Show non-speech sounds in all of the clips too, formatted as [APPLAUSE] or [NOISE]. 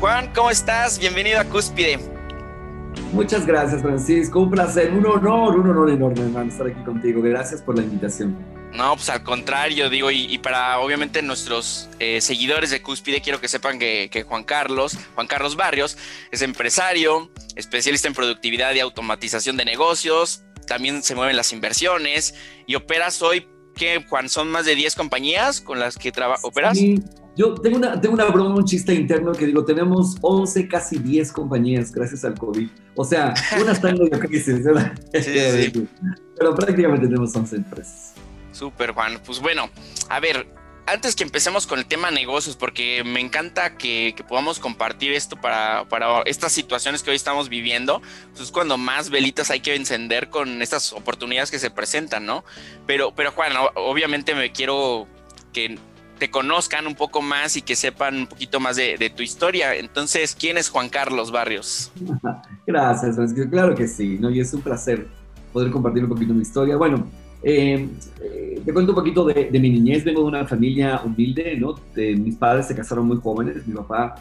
Juan, ¿cómo estás? Bienvenido a Cúspide. Muchas gracias, Francisco. Un placer, un honor, un honor enorme, hermano, estar aquí contigo. Gracias por la invitación. No, pues al contrario, digo, y, para obviamente nuestros eh, seguidores de Cúspide, quiero que sepan que, que, Juan Carlos, Juan Carlos Barrios, es empresario, especialista en productividad y automatización de negocios, también se mueven las inversiones y operas hoy, ¿qué, Juan? ¿Son más de 10 compañías con las que operas? Sí. Yo tengo una, tengo una broma, un chiste interno que digo, tenemos 11, casi 10 compañías gracias al COVID. O sea, una está en medio [LAUGHS] crisis, ¿verdad? Sí, sí. [LAUGHS] Pero prácticamente tenemos 11 empresas. Súper, Juan. Pues bueno, a ver, antes que empecemos con el tema negocios, porque me encanta que, podamos compartir esto para, para, estas situaciones que hoy estamos viviendo, pues es cuando más velitas hay que encender con estas oportunidades que se presentan, ¿no? Pero, pero Juan, obviamente me quiero que te conozcan un poco más y que sepan un poquito más de, tu historia. Entonces, ¿quién es Juan Carlos Barrios? [LAUGHS] Gracias, claro que sí, ¿no? y es un placer poder compartir un poquito mi historia. Bueno, eh, eh, te cuento un poquito de, mi niñez. Vengo de una familia humilde, ¿no? mis padres se casaron muy jóvenes. Mi papá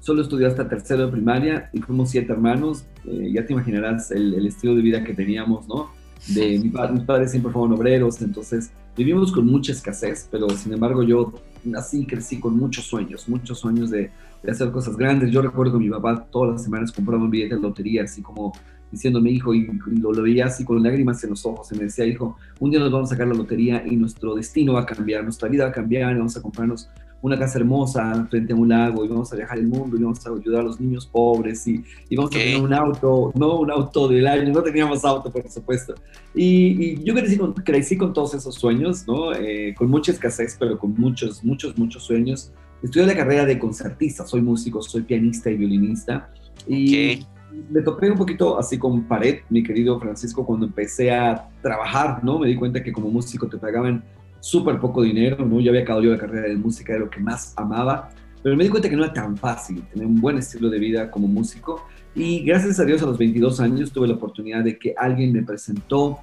solo estudió hasta tercero de primaria y fuimos siete hermanos. Eh, ya te imaginarás el, el, estilo de vida que teníamos, ¿no? De, mi mis padres siempre fueron obreros, entonces vivimos con mucha escasez, pero sin embargo yo nací y crecí con muchos sueños, muchos sueños de, de, hacer cosas grandes. Yo recuerdo que mi papá todas las semanas compraba un billete de lotería, así como diciéndome, hijo, y, lo, lo, veía así con lágrimas en los ojos, y me decía, hijo, un día nos vamos a sacar la lotería y nuestro destino va a cambiar, nuestra vida va a cambiar, y vamos a comprarnos una casa hermosa frente a un lago y vamos a viajar el mundo y vamos a ayudar a los niños pobres y, y vamos a tener un auto, no un auto del año, no teníamos auto por supuesto. Y, yo crecí con, crecí con todos esos sueños, ¿no? Eh, con mucha escasez, pero con muchos, muchos, muchos sueños. Estudié la carrera de concertista, soy músico, soy pianista y violinista. Y me topé un poquito así con pared, mi querido Francisco, cuando empecé a trabajar, ¿no? Me di cuenta que como músico te pagaban súper poco dinero, ¿no? Yo había acabado yo la carrera de música, era lo que más amaba, pero me di cuenta que no era tan fácil tener un buen estilo de vida como músico y gracias a Dios a los 22 años tuve la oportunidad de que alguien me presentó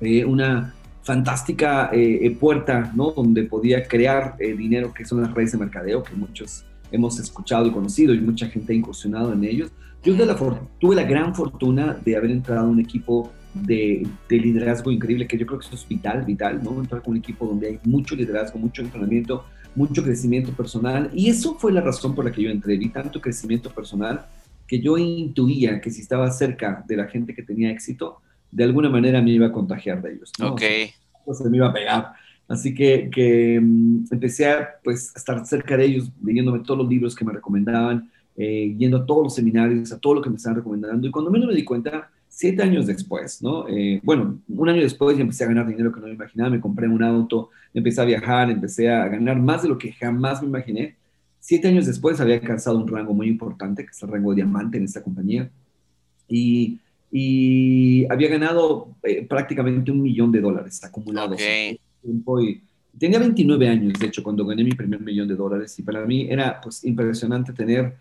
eh, una fantástica eh, eh, puerta, ¿no? Donde podía crear dinero, que son las redes de mercadeo, que muchos hemos escuchado y conocido y mucha gente ha incursionado en ellos. Yo tuve la, tuve la gran fortuna de haber entrado a un equipo de, liderazgo increíble, que yo creo que eso es vital, vital, ¿no? Entrar con un equipo donde hay mucho liderazgo, mucho entrenamiento, mucho crecimiento personal. Y eso fue la razón por la que yo entré. Vi tanto crecimiento personal que yo intuía que si estaba cerca de la gente que tenía éxito, de alguna manera me iba a contagiar de ellos. ¿no? Ok. Entonces me iba a pegar. Así que, que mm, empecé a pues, estar cerca de ellos, leyéndome todos los libros que me recomendaban, eh, yendo a todos los seminarios, a todo lo que me estaban recomendando. Y cuando menos me di cuenta, siete años después, ¿no? Eh, bueno, un año después ya empecé a ganar dinero que no me imaginaba, me compré un auto, empecé a viajar, empecé a ganar más de lo que jamás me imaginé. Siete años después había alcanzado un rango muy importante, que es el rango de diamante en esta compañía, y, y había ganado eh, prácticamente un millón de dólares acumulados. Okay. Y tenía 29 años, de hecho, cuando gané mi primer millón de dólares, y para mí era pues impresionante tener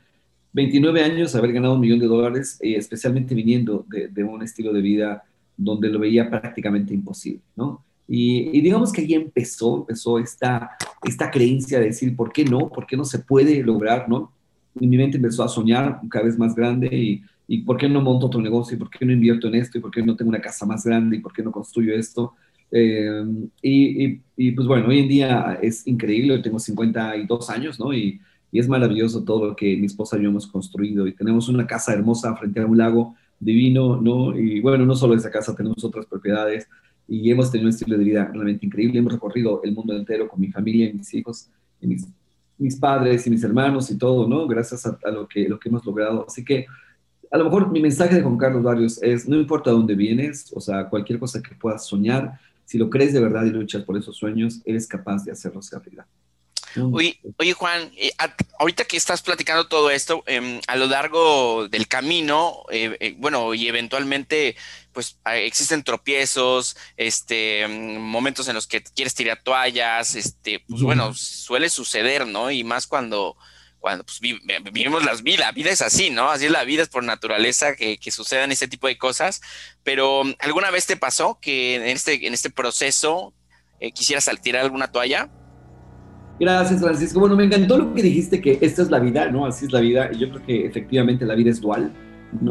29 años, haber ganado un millón de dólares, eh, especialmente viniendo de, un estilo de vida donde lo veía prácticamente imposible, ¿no? Y, digamos que ahí empezó, empezó esta, esta creencia de decir, ¿por qué no? ¿Por qué no se puede lograr, no? Y mi mente empezó a soñar cada vez más grande y, y ¿por qué no monto otro negocio? ¿Y por qué no invierto en esto? ¿Y por qué no tengo una casa más grande? ¿Y por qué no construyo esto? Eh, y, y, pues bueno, hoy en día es increíble, tengo 52 años, ¿no? Y, y es maravilloso todo lo que mi esposa y yo hemos construido y tenemos una casa hermosa frente a un lago divino, ¿no? Y bueno, no solo esa casa, tenemos otras propiedades y hemos tenido un estilo de vida realmente increíble. Hemos recorrido el mundo entero con mi familia mis hijos, y mis, mis padres y mis hermanos y todo, ¿no? Gracias a, lo, que, lo que hemos logrado. Así que a lo mejor mi mensaje de Juan Carlos Barrios es, no importa dónde vienes, o sea, cualquier cosa que puedas soñar, si lo crees de verdad y luchas por esos sueños, eres capaz de hacerlos realidad. Oye, oye Juan, eh, ahorita que estás platicando todo esto, em, a lo largo del camino, eh, eh, bueno, y eventualmente, pues existen tropiezos, este, em, momentos en los que quieres tirar toallas, este, pues bueno, suele suceder, ¿no? Y más cuando, cuando pues, vivimos las vidas, la vida es así, ¿no? Así es la vida, es por naturaleza que, que sucedan este tipo de cosas. Pero ¿alguna vez te pasó que en este, en este proceso quisieras tirar alguna toalla? Gracias, Francisco. Bueno, me encantó lo que dijiste, que esta es la vida, ¿no? Así es la vida. Yo creo que efectivamente la vida es dual.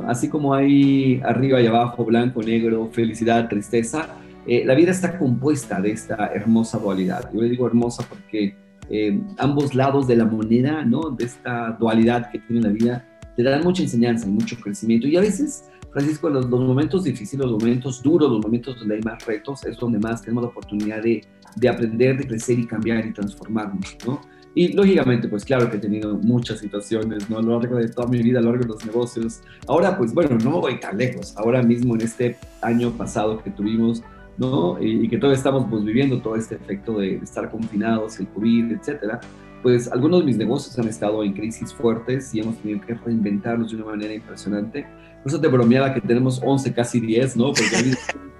Así como hay arriba y abajo, blanco, negro, felicidad, tristeza, eh, la vida está compuesta de esta hermosa dualidad. Yo le digo hermosa porque eh, ambos lados de la moneda, ¿no? De esta dualidad que tiene la vida, te dan mucha enseñanza y mucho crecimiento. Y a veces, Francisco, los, los momentos difíciles, los momentos duros, los momentos donde hay más retos, es donde más tenemos la oportunidad de de aprender, de crecer y cambiar y transformarnos, ¿no? Y lógicamente, pues claro que he tenido muchas situaciones, ¿no? A lo largo de toda mi vida, a lo largo de los negocios. Ahora, pues bueno, no voy tan lejos. Ahora mismo, en este año pasado que tuvimos, ¿no? Y, que todavía estamos pues, viviendo todo este efecto de, estar confinados, el COVID, etcétera, pues algunos de mis negocios han estado en crisis fuertes y hemos tenido que reinventarlos de una manera impresionante. Por eso te bromeaba que tenemos 11, casi 10, ¿no? Porque hay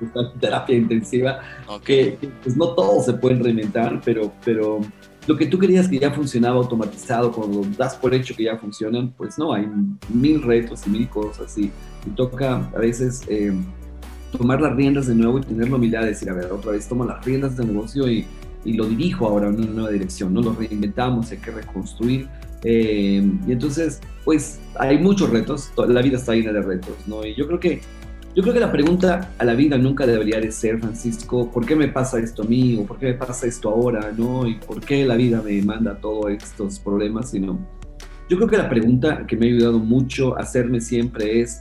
[LAUGHS] terapia intensiva, que, pues no todos se pueden reinventar, pero, pero lo que tú querías que ya funcionaba automatizado, cuando das por hecho que ya funcionan, pues no, hay mil retos y mil cosas y, y toca a veces eh, tomar las riendas de nuevo y tener la humildad de decir, a ver, otra vez tomo las riendas del negocio y, y lo dirijo ahora en una nueva dirección, ¿no? Lo reinventamos, hay que reconstruir. Eh, y entonces, pues hay muchos retos, la vida está llena de retos, ¿no? Y yo creo que yo creo que la pregunta a la vida nunca debería de ser, Francisco, ¿por qué me pasa esto a mí? ¿O por qué me pasa esto ahora? ¿No? ¿Y por qué la vida me manda todos estos problemas? Sino, yo creo que la pregunta que me ha ayudado mucho a hacerme siempre es,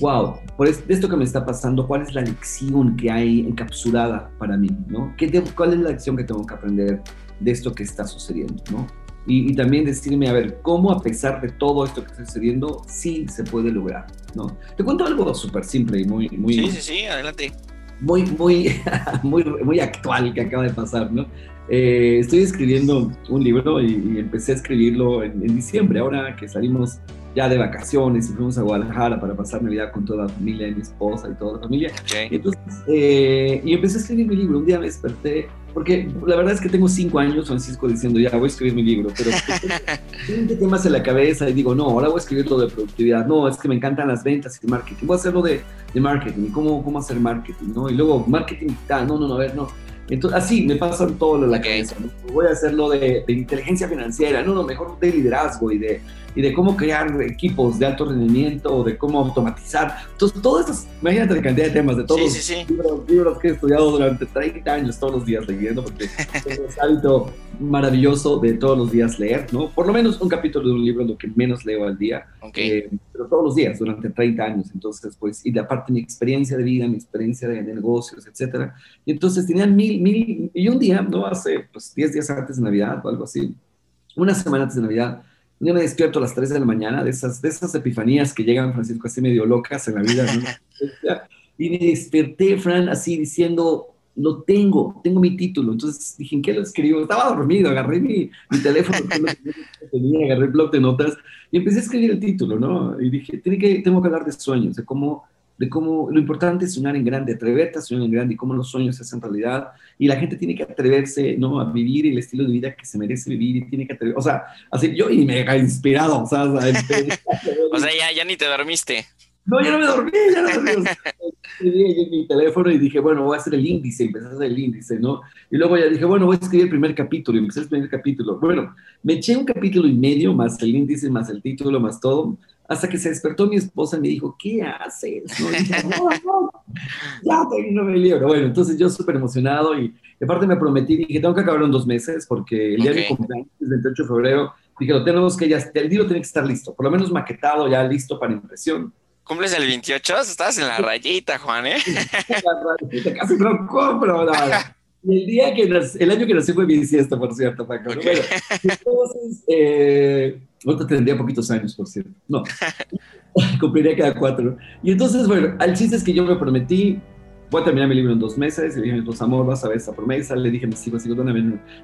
wow, por esto que me está pasando, ¿cuál es la lección que hay encapsulada para mí? ¿no? ¿Qué ¿Cuál es la lección que tengo que aprender de esto que está sucediendo? ¿no? y, también decirme, a ver, cómo a pesar de todo esto que está sucediendo, sí se puede lograr, ¿no? Te cuento algo súper simple y muy, muy... Sí, sí, sí, adelante. Muy, muy, [LAUGHS] muy, muy actual que acaba de pasar, ¿no? Eh, estoy escribiendo un libro y, empecé a escribirlo en, diciembre, ahora que salimos ya de vacaciones y fuimos a Guadalajara para pasar Navidad con toda la familia, mi esposa y toda la familia. Y entonces, eh, y empecé a escribir mi libro. Un día me desperté porque la verdad es que tengo cinco años, Francisco, diciendo, ya voy a escribir mi libro, pero tengo temas en la cabeza y digo, no, ahora voy a escribir lo de productividad, no, es que me encantan las ventas y el marketing, voy a hacerlo de, de marketing y cómo, cómo hacer marketing, ¿no? Y luego marketing tal, no, no, no, a ver, no. Entonces, así me pasan todo en la cabeza. Voy a hacerlo de, de, inteligencia financiera, no, no, mejor de liderazgo y de, y de cómo crear equipos de alto rendimiento o de cómo automatizar. Entonces, todos estos, imagínate la cantidad de temas, de todos sí, los libros, libros, que he estudiado durante 30 años, todos los días leyendo, porque [LAUGHS] tengo ese hábito maravilloso de todos los días leer, ¿no? Por lo menos un capítulo de un libro es lo que menos leo al día, eh, pero todos los días, durante 30 años. Entonces, pues, y de aparte mi experiencia de vida, mi experiencia de, negocios, etcétera. Y entonces tenían mil, mil, y un día, ¿no? Hace, pues, 10 días antes de Navidad o algo así, una semana antes de Navidad, me despierto a las 3 de la mañana, de esas, de esas epifanías que llegan, Francisco, así medio locas en la vida. [LAUGHS] y me desperté, Fran, así diciendo, lo tengo, tengo mi título. Entonces dije, ¿en qué lo escribo? Estaba dormido, agarré mi, mi teléfono, [LAUGHS] tenía, agarré el blog de notas y empecé a escribir el título, ¿no? Y dije, tengo que, tengo que hablar de sueños, de cómo de cómo lo importante es soñar en grande, atreverte a soñar en grande y cómo los sueños se hacen realidad. Y la gente tiene que atreverse, ¿no? A vivir el estilo de vida que se merece vivir y tiene que atreverse, o sea, así yo y me he inspirado, o sea, [LAUGHS] o sea, ya, ya ni te dormiste. No, ya no me dormí, ya no me dormí. [LAUGHS] En mi teléfono y dije, bueno, voy a hacer el índice, empecé a hacer el índice, ¿no? Y luego ya dije, bueno, voy a escribir el primer capítulo, y empecé el primer capítulo. Bueno, me eché un capítulo y medio, más el índice, más el título, más todo, hasta que se despertó mi esposa y me dijo, ¿qué haces? ¿No? no, no, ya terminó el libro. Bueno, entonces yo súper emocionado y de parte me prometí, dije, tengo que acabarlo en dos meses porque el día de mi cumpleaños, el 28 de febrero, dije, lo tenemos que ya, el libro tiene que estar listo, por lo menos maquetado, ya listo para impresión. ¿Cumples el 28? Estás en la rayita, Juan, ¿eh? [LAUGHS] casi no compro, nada. Y el día que el año que nací fue mi siesta, por cierto, Paco. Bueno, entonces, eh, Ahorita tendría poquitos años, por cierto. No, [LAUGHS] cumpliría cada cuatro. Y entonces, bueno, al chiste es que yo me prometí, voy a terminar mi libro en dos meses, le dije a mi esposa, amor, vas a ver esa promesa, le dije a mis hijos,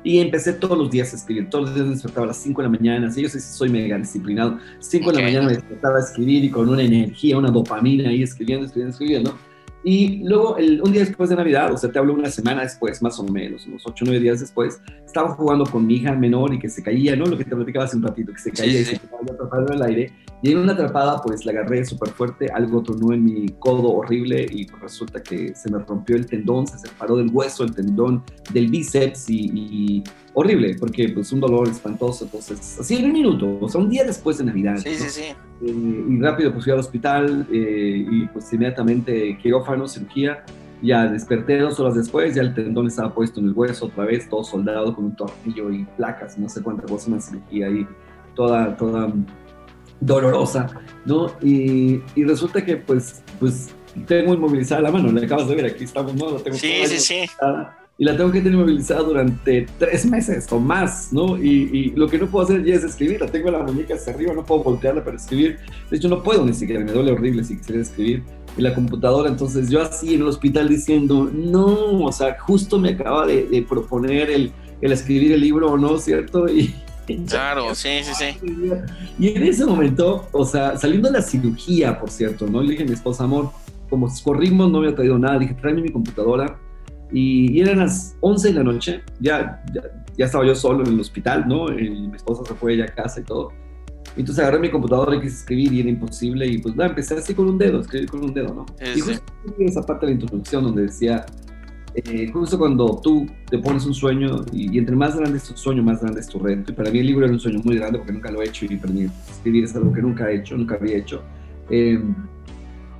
Y empecé todos los días a escribir, todos los días me despertaba a las 5 de la mañana, así yo soy mega disciplinado, 5 de la mañana me despertaba a escribir y con una energía, una dopamina ahí escribiendo, escribiendo, escribiendo, Y luego, el, un día después de Navidad, o sea, te hablo una semana después, más o menos, unos 8 o 9 días después, estaba jugando con mi hija menor y que se caía, ¿no? Lo que te platicaba hace un ratito, que se caía y se quedaba atrapado en el aire. Y en una atrapada, pues la agarré súper fuerte, algo tronó en mi codo horrible y pues, resulta que se me rompió el tendón, se separó del hueso, el tendón del bíceps y, horrible, porque pues un dolor espantoso. Entonces, así en un minuto, o sea, un día después de Navidad. Sí, sí, sí. Eh, y rápido pues fui al hospital eh, y pues inmediatamente quirófano, cirugía. Ya desperté dos horas después, ya el tendón estaba puesto en el hueso otra vez, todo soldado con un tornillo y placas, no sé cuántas cosas, una cirugía ahí toda, toda dolorosa, ¿no? Y, y resulta que pues, pues tengo inmovilizada la mano, le acabas de ver, aquí estamos, ¿no? tengo sí, sí, sí y la tengo que tener movilizada durante tres meses o más, ¿no? Y, y, lo que no puedo hacer ya es escribir, la tengo la muñeca hacia arriba, no puedo voltearla para escribir. De hecho, no puedo ni siquiera, me duele horrible si quisiera escribir en la computadora. Entonces, yo así en el hospital diciendo, no, o sea, justo me acaba de, de proponer el, el, escribir el libro o no, ¿cierto? Y. Claro, sí, sí, sí. Y en ese momento, o sea, saliendo de la cirugía, por cierto, ¿no? Le dije a mi esposa, amor, como corrimos, no había traído nada, dije, tráeme mi computadora, y, eran las 11 de la noche, ya, ya, estaba yo solo en el hospital, ¿no? Y mi esposa se fue ya a casa y todo. Entonces agarré mi computadora y quise escribir y era imposible y pues nada, empecé así con un dedo, escribir con un dedo, ¿no? y justo esa parte de la introducción donde decía, eh, justo cuando tú te pones un sueño y, entre más grande es tu sueño, más grande es tu reto. Y para mí el libro era un sueño muy grande porque nunca lo he hecho y para mí escribir es algo que nunca he hecho, nunca había hecho. Eh,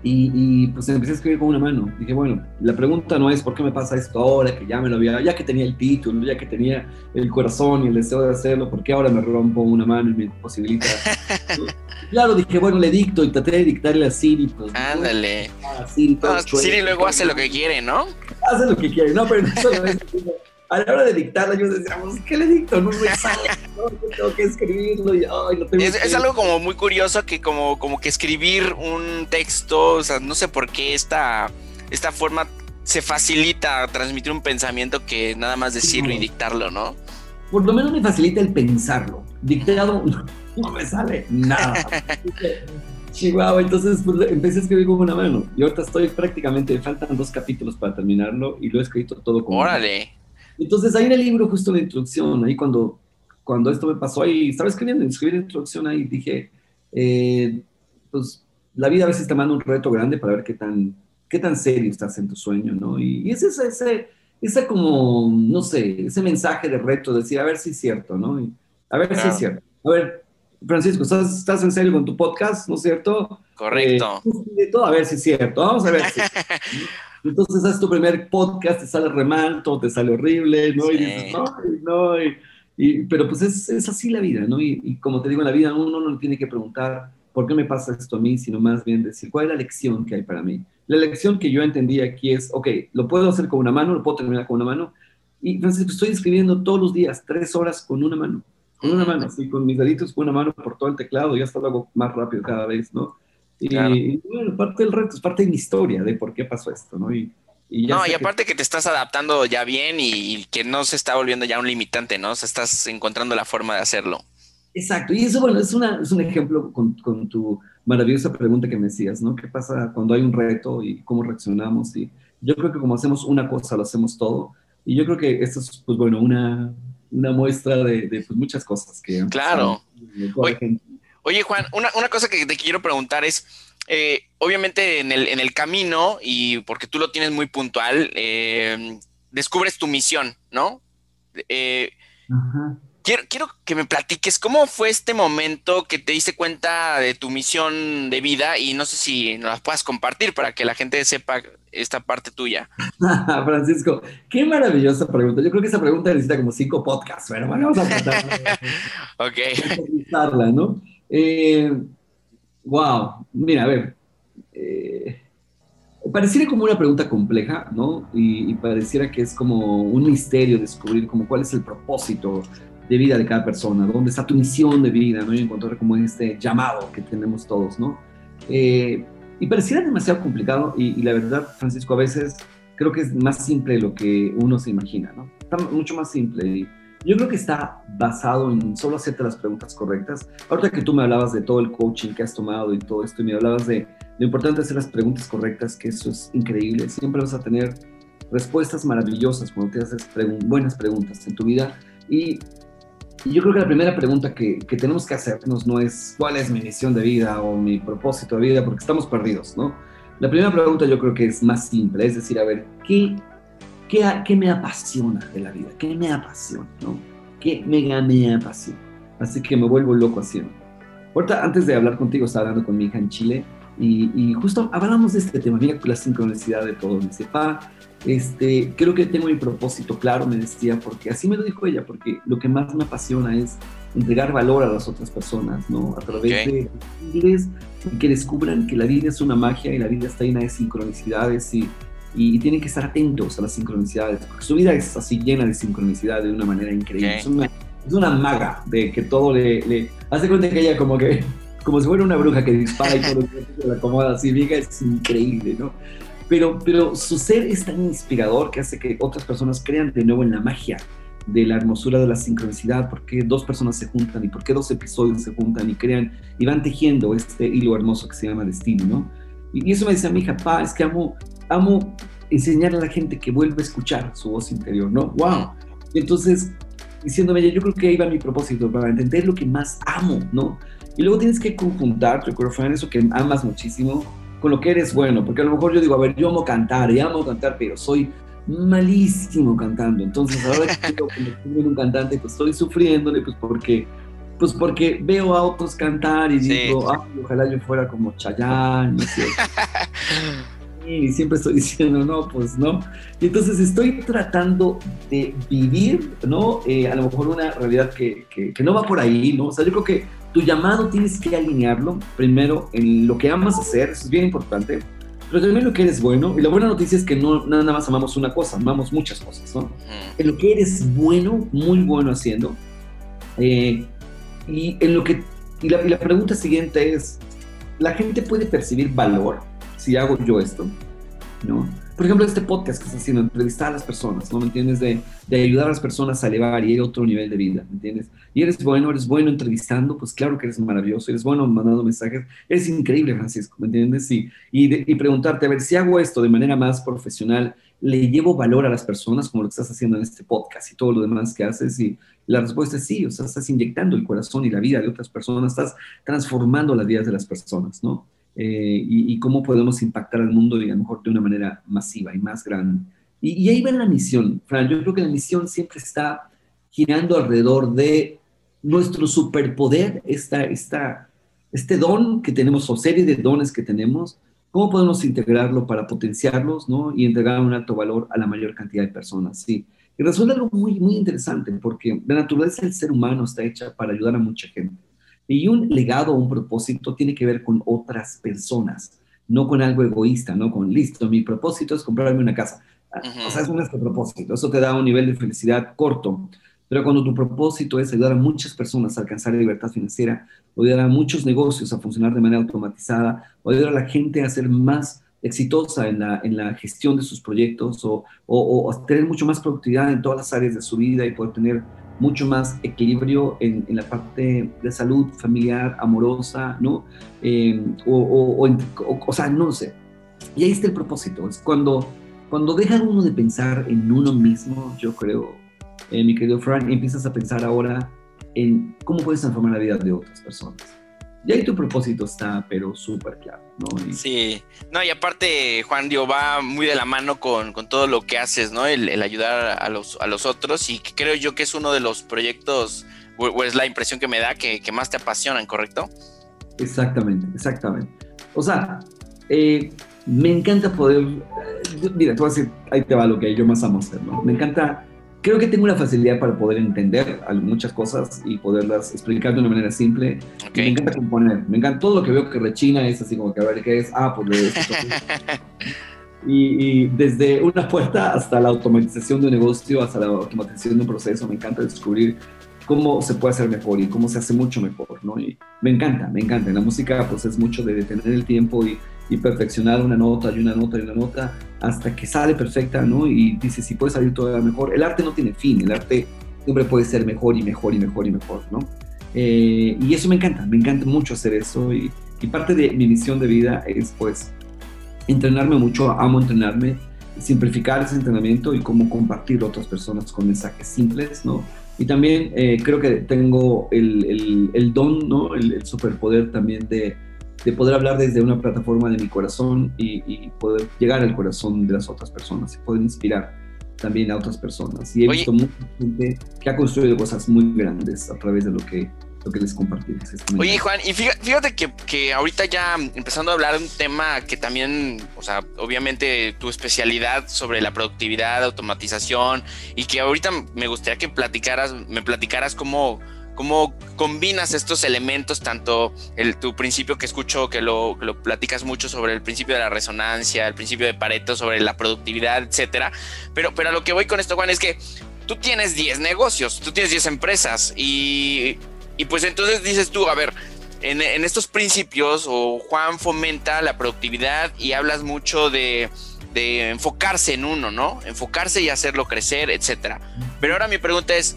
y, pues empecé a escribir con una mano. Dije, bueno, la pregunta no es por qué me pasa esto ahora, que ya me lo había, ya que tenía el título, ya que tenía el corazón y el deseo de hacerlo, ¿por qué ahora me rompo una mano y me posibilita? [LAUGHS] claro, dije, bueno, le dicto y traté de dictarle a Siri. Pues, Ándale. Siri, Siri luego hace lo que quiere, ¿no? Hace lo que quiere, no, pero no solo es a la hora de dictarla yo decía, pues, ¿qué le dicto? No me sale, no, tengo que escribirlo y, ay, lo tengo es, es, algo como muy curioso que como, como que escribir un texto, o sea, no sé por qué esta, esta forma se facilita transmitir un pensamiento que nada más decirlo y dictarlo, ¿no? Por lo menos me facilita el pensarlo. Dictado [LAUGHS] no me sale nada. [LAUGHS] Chihuahua, entonces pues, empecé a escribir con una mano y ahorita estoy prácticamente, faltan dos capítulos para terminarlo y lo he escrito todo con Órale. Entonces, ahí en el libro, justo la introducción, ahí cuando, cuando esto me pasó, ahí estaba escribiendo, escribí la introducción ahí, dije, eh, pues la vida a veces te manda un reto grande para ver qué tan, qué tan serio estás en tu sueño, ¿no? Y, ese es ese, ese como, no sé, ese mensaje de reto, decir, a ver si es cierto, ¿no? a ver si es cierto. A ver, Francisco, ¿estás, ¿estás, en serio con tu podcast, ¿no es cierto? Correcto. Eh, todo, a ver si es cierto. Vamos a ver si. Entonces haces tu primer podcast, te sale re mal, todo te sale horrible, ¿no? Y dices, no, no. Y, pero pues es, es, así la vida, ¿no? Y, y, como te digo, en la vida uno no tiene que preguntar por qué me pasa esto a mí, sino más bien decir, ¿cuál es la lección que hay para mí? La lección que yo entendí aquí es, ok, lo puedo hacer con una mano, lo puedo terminar con una mano. Y Francisco, estoy escribiendo todos los días, tres horas con una mano, con una mano, así, con mis deditos, con una mano por todo el teclado, ya hasta lo hago más rápido cada vez, ¿no? Y, bueno, parte del reto es parte de mi historia de por qué pasó esto, ¿no? Y, y no, y aparte que... te estás adaptando ya bien y, que no se está volviendo ya un limitante, ¿no? O sea, estás encontrando la forma de hacerlo. Exacto, y eso, bueno, es, una, es un ejemplo con, con, tu maravillosa pregunta que me decías, ¿no? ¿Qué pasa cuando hay un reto y cómo reaccionamos? Y yo creo que como hacemos una cosa, lo hacemos todo. Y yo creo que esto es, pues bueno, una, una muestra de, de pues, muchas cosas que... Claro. Oye, Juan, una, una cosa que te quiero preguntar es, eh, obviamente en el, en el camino, y porque tú lo tienes muy puntual, eh, descubres tu misión, ¿no? Eh, quiero, quiero que me platiques cómo fue este momento que te diste cuenta de tu misión de vida y no sé si nos las puedas compartir para que la gente sepa esta parte tuya. [LAUGHS] Francisco, qué maravillosa pregunta. Yo creo que esa pregunta necesita como cinco podcasts, pero bueno, vamos a tratar. [LAUGHS] ok. ¿no? Eh, wow, mira, a ver. Eh, pareciera como una pregunta compleja, ¿no? Y, pareciera que es como un misterio descubrir como cuál es el propósito de vida de cada persona, dónde está tu misión de vida, ¿no? Y encontrar como este llamado que tenemos todos, ¿no? Eh, y pareciera demasiado complicado y, y, la verdad, Francisco, a veces creo que es más simple lo que uno se imagina, ¿no? Está mucho más simple. Yo creo que está basado en solo hacerte las preguntas correctas. Ahorita que tú me hablabas de todo el coaching que has tomado y todo esto, y me hablabas de lo importante de hacer las preguntas correctas, que eso es increíble. Siempre vas a tener respuestas maravillosas cuando te haces buenas preguntas en tu vida. Y, yo creo que la primera pregunta que, que, tenemos que hacernos no es cuál es mi misión de vida o mi propósito de vida, porque estamos perdidos, ¿no? La primera pregunta yo creo que es más simple, es decir, a ver, ¿qué ¿Qué, me apasiona de la vida? ¿Qué me apasiona? ¿no? ¿Qué mega me apasiona? Así que me vuelvo loco haciendo. Ahorita, antes de hablar contigo, estaba hablando con mi hija en Chile y, justo hablamos de este tema, mira la sincronicidad de todo. Me dice, pa, este, creo que tengo mi propósito claro, me decía, porque así me lo dijo ella, porque lo que más me apasiona es entregar valor a las otras personas, ¿no? A través de que descubran que la vida es una magia y la vida está llena de sincronicidades y y, tienen que estar atentos a las sincronicidades, porque su vida es así llena de sincronicidad de una manera increíble. Es, una, maga de que todo le, le... Hace cuenta que ella como que, como si fuera una bruja que dispara y todo se la acomoda así, Viga es increíble, ¿no? Pero, pero su ser es tan inspirador que hace que otras personas crean de nuevo en la magia de la hermosura de la sincronicidad, porque dos personas se juntan y por qué dos episodios se juntan y crean y van tejiendo este hilo hermoso que se llama destino, ¿no? Y, eso me decía mi hija, pa, es que amo amo enseñar a la gente que vuelva a escuchar su voz interior, ¿no? ¡Wow! Entonces, diciéndome, yo creo que ahí va mi propósito, para entender lo que más amo, ¿no? Y luego tienes que conjuntar, recuerdo, eso que amas muchísimo, con lo que eres bueno, porque a lo mejor yo digo, a ver, yo amo cantar, y amo cantar, pero soy malísimo cantando. Entonces, ahora que estoy en un cantante, pues estoy sufriéndole, pues porque, pues porque veo a otros cantar y digo, ojalá yo fuera como Chayanne, ¿no [LAUGHS] y siempre estoy diciendo, no, pues no. Y entonces estoy tratando de vivir, ¿no? Eh, a lo mejor una realidad que, que, no va por ahí, ¿no? O sea, yo creo que tu llamado tienes que alinearlo primero en lo que amas hacer, eso es bien importante, pero también lo que eres bueno. Y la buena noticia es que no nada más amamos una cosa, amamos muchas cosas, ¿no? En lo que eres bueno, muy bueno haciendo. Eh, y en lo que y la, y la pregunta siguiente es, ¿la gente puede percibir valor si hago yo esto, ¿no? Por ejemplo, este podcast que estás haciendo, entrevistar a las personas, ¿no? ¿Me entiendes? De, ayudar a las personas a elevar y a otro nivel de vida, ¿me entiendes? Y eres bueno, eres bueno entrevistando, pues claro que eres maravilloso, eres bueno mandando mensajes, eres increíble, Francisco, ¿me entiendes? Y, y, y preguntarte, a ver, si hago esto de manera más profesional, ¿le llevo valor a las personas como lo que estás haciendo en este podcast y todo lo demás que haces? Y la respuesta es sí, o sea, estás inyectando el corazón y la vida de otras personas, estás transformando las vidas de las personas, ¿no? Eh, y, cómo podemos impactar al mundo y a lo mejor de una manera masiva y más grande. Y, ahí va la misión, Fran. Yo creo que la misión siempre está girando alrededor de nuestro superpoder, esta, esta, este don que tenemos o serie de dones que tenemos, cómo podemos integrarlo para potenciarlos ¿no? y entregar un alto valor a la mayor cantidad de personas. Sí. Y resulta algo muy, muy interesante porque la naturaleza del ser humano está hecha para ayudar a mucha gente. Y un legado, un propósito tiene que ver con otras personas, no con algo egoísta, no con, listo, mi propósito es comprarme una casa. Ah, o sea, es tu propósito, eso te da un nivel de felicidad corto. Pero cuando tu propósito es ayudar a muchas personas a alcanzar libertad financiera, o ayudar a muchos negocios a funcionar de manera automatizada, o ayudar a la gente a ser más exitosa en la, en la gestión de sus proyectos o, o, o, tener mucho más productividad en todas las áreas de su vida y poder tener mucho más equilibrio en, la parte de salud familiar, amorosa, ¿no? Em, o, o, sea, no sé. Y ahí está el propósito. Es cuando, cuando deja uno de pensar en uno mismo, yo creo, eh, mi querido Frank, empiezas a pensar ahora en cómo puedes transformar la vida de otras personas. Y ahí tu propósito está, pero súper claro, ¿no? Sí, no, y aparte, Juan, Dio va muy de la mano con, todo lo que haces, ¿no? El, ayudar a los, a los otros, y creo yo que es uno de los proyectos, o, es la impresión que me da, que, más te apasionan, ¿correcto? Exactamente, exactamente. O sea, eh, me encanta poder, eh, mira, te voy a decir, ahí te va lo que yo más amo hacer, ¿no? Me encanta creo que tengo una facilidad para poder entender muchas cosas y poderlas explicar de una manera simple. Me encanta componer, me encanta todo lo que veo que rechina, es así como que a ver qué es, ah, pues de esto. [LAUGHS] y, y, desde una puerta hasta la automatización de un negocio, hasta la automatización de un proceso, me encanta descubrir cómo se puede hacer mejor y cómo se hace mucho mejor, ¿no? Y me encanta, me encanta. En la música, pues es mucho de detener el tiempo y y perfeccionar una nota y una nota y una nota hasta que sale perfecta, ¿no? Y dice, si puede salir todavía mejor. El arte no tiene fin, el arte siempre puedes ser mejor y mejor y mejor y mejor, ¿no? Eh, y eso me encanta, me encanta mucho hacer eso y, y, parte de mi misión de vida es pues entrenarme mucho, amo entrenarme, simplificar ese entrenamiento y cómo compartir a otras personas con mensajes simples, ¿no? Y también eh, creo que tengo el, el, el don, ¿no? El, el, superpoder también de, de poder hablar desde una plataforma de mi corazón y, y, poder llegar al corazón de las otras personas y poder inspirar también a otras personas. Y he Oye. visto mucha gente que ha construido cosas muy grandes a través de lo que lo que les compartí. Oye, Juan, y fíjate, que, que, ahorita ya empezando a hablar de un tema que también, o sea, obviamente tu especialidad sobre la productividad, automatización, y que ahorita me gustaría que platicaras, me platicaras cómo, cómo combinas estos elementos, tanto el, tu principio que escucho que lo, platicas mucho sobre el principio de la resonancia, el principio de Pareto, sobre la productividad, etcétera. Pero, pero a lo que voy con esto, Juan, es que tú tienes 10 negocios, tú tienes 10 empresas y y pues entonces dices tú, a ver, en, en, estos principios, o Juan fomenta la productividad y hablas mucho de, de, enfocarse en uno, ¿no? Enfocarse y hacerlo crecer, etcétera. Pero ahora mi pregunta es,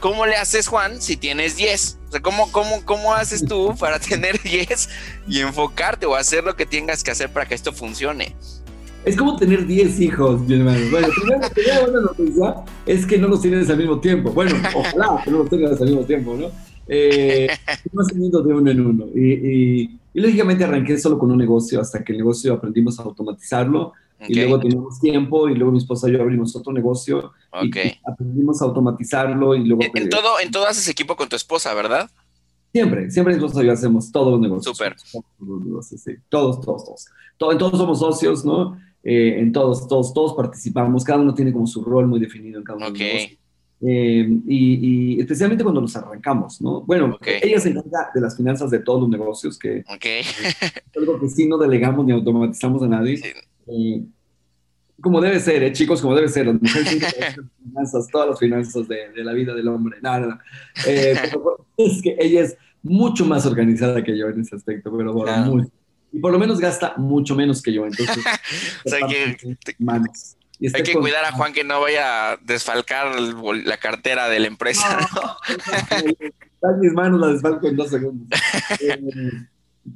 ¿cómo le haces, Juan, si tienes 10? O sea, ¿cómo, cómo, cómo haces tú [LAUGHS] para tener 10 y enfocarte o hacer lo que tengas que hacer para que esto funcione? Es como tener 10 hijos, mi hermano. Bueno, primero, primero una noticia es que no los tienes al mismo tiempo. Bueno, [LAUGHS] ojalá que no los tengas al mismo tiempo, ¿no? Eh, [LAUGHS] teniendo de uno en uno. Y, y, y, lógicamente arranqué solo con un negocio hasta que el negocio aprendimos a automatizarlo. Okay. Y luego teníamos tiempo y luego mi esposa y yo abrimos otro negocio. Okay. Y aprendimos a automatizarlo y luego... En, en todo, en todo haces equipo con tu esposa, ¿verdad? Siempre, siempre mi esposa y yo hacemos todos los negocios. Súper. Todos, todos, todos. Todo, en todos somos socios, ¿no? Eh, en todos, todos, todos participamos. Cada uno tiene como su rol muy definido en cada uno okay. de los negocios. Eh, y, y, especialmente cuando los arrancamos, ¿no? Bueno, okay. ella se encarga de las finanzas de todos los negocios, que okay. es [LAUGHS] algo que sí no delegamos ni automatizamos a nadie. Sí. Eh, como debe ser, ¿eh, chicos, como debe ser. Las mujeres las finanzas, todas las finanzas de, de, la vida del hombre. Nada. Eh, pero es que ella es mucho más organizada que yo en ese aspecto, pero bueno, claro. muy, y por lo menos gasta mucho menos que yo. Entonces, o sea que, manos. Hay que con... cuidar a Juan que no vaya a desfalcar el, la cartera de la empresa. No, ¿no? mis manos la desfalco en dos segundos. eh,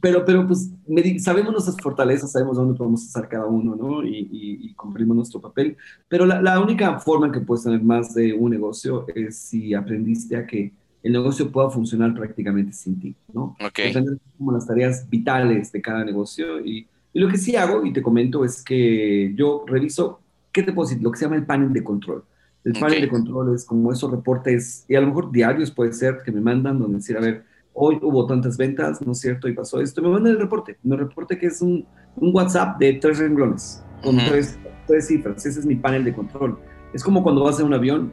pero, pero pues sabemos nuestras fortalezas, sabemos dónde podemos estar cada uno, ¿no? Y, y, y cumplimos nuestro papel. Pero la, la, única forma en que puedes tener más de un negocio es si aprendiste a que el negocio pueda funcionar prácticamente sin ti, ¿no? Ok. Aprender como las tareas vitales de cada negocio. Y, y lo que sí hago, y te comento, es que yo reviso ¿qué te puedo decir? Lo que se llama el panel de control. El panel okay. de control es como esos reportes, y a lo mejor diarios puede ser, que me mandan, donde decir, a ver, hoy hubo tantas ventas, ¿no es cierto? Y pasó esto. Me mandan el reporte. Un reporte que es un, un WhatsApp de tres renglones, con uh -huh. tres, tres, cifras. Ese es mi panel de control. Es como cuando vas en un avión.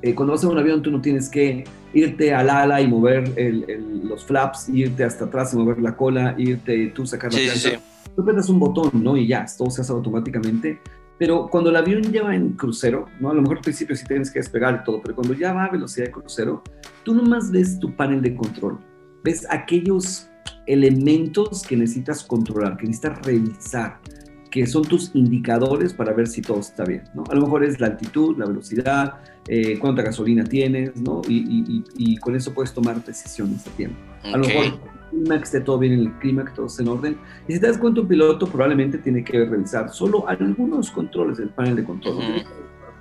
Eh, cuando vas en un avión, tú no tienes que irte al ala y mover el, el, los flaps, irte hasta atrás y mover la cola, irte tú sacar la sí, planta. Sí. Tú apretas un botón, ¿no? Y ya, todo se hace automáticamente. Pero cuando el avión ya va en crucero, ¿no? a lo mejor al principio sí tienes que despegar y todo, pero cuando ya va a velocidad de crucero, tú nomás ves tu panel de control, ves aquellos elementos que necesitas controlar, que necesitas revisar, que son tus indicadores para ver si todo está bien. ¿no? A lo mejor es la altitud, la velocidad, eh, cuánta gasolina tienes, ¿no? Y, y, y, con eso puedes tomar decisiones a tiempo. Okay. A lo mejor clima, que esté todo bien en el clima, que todo esté en orden. Y si te das cuenta, un piloto probablemente tiene que revisar solo algunos controles del panel de control, uh -huh.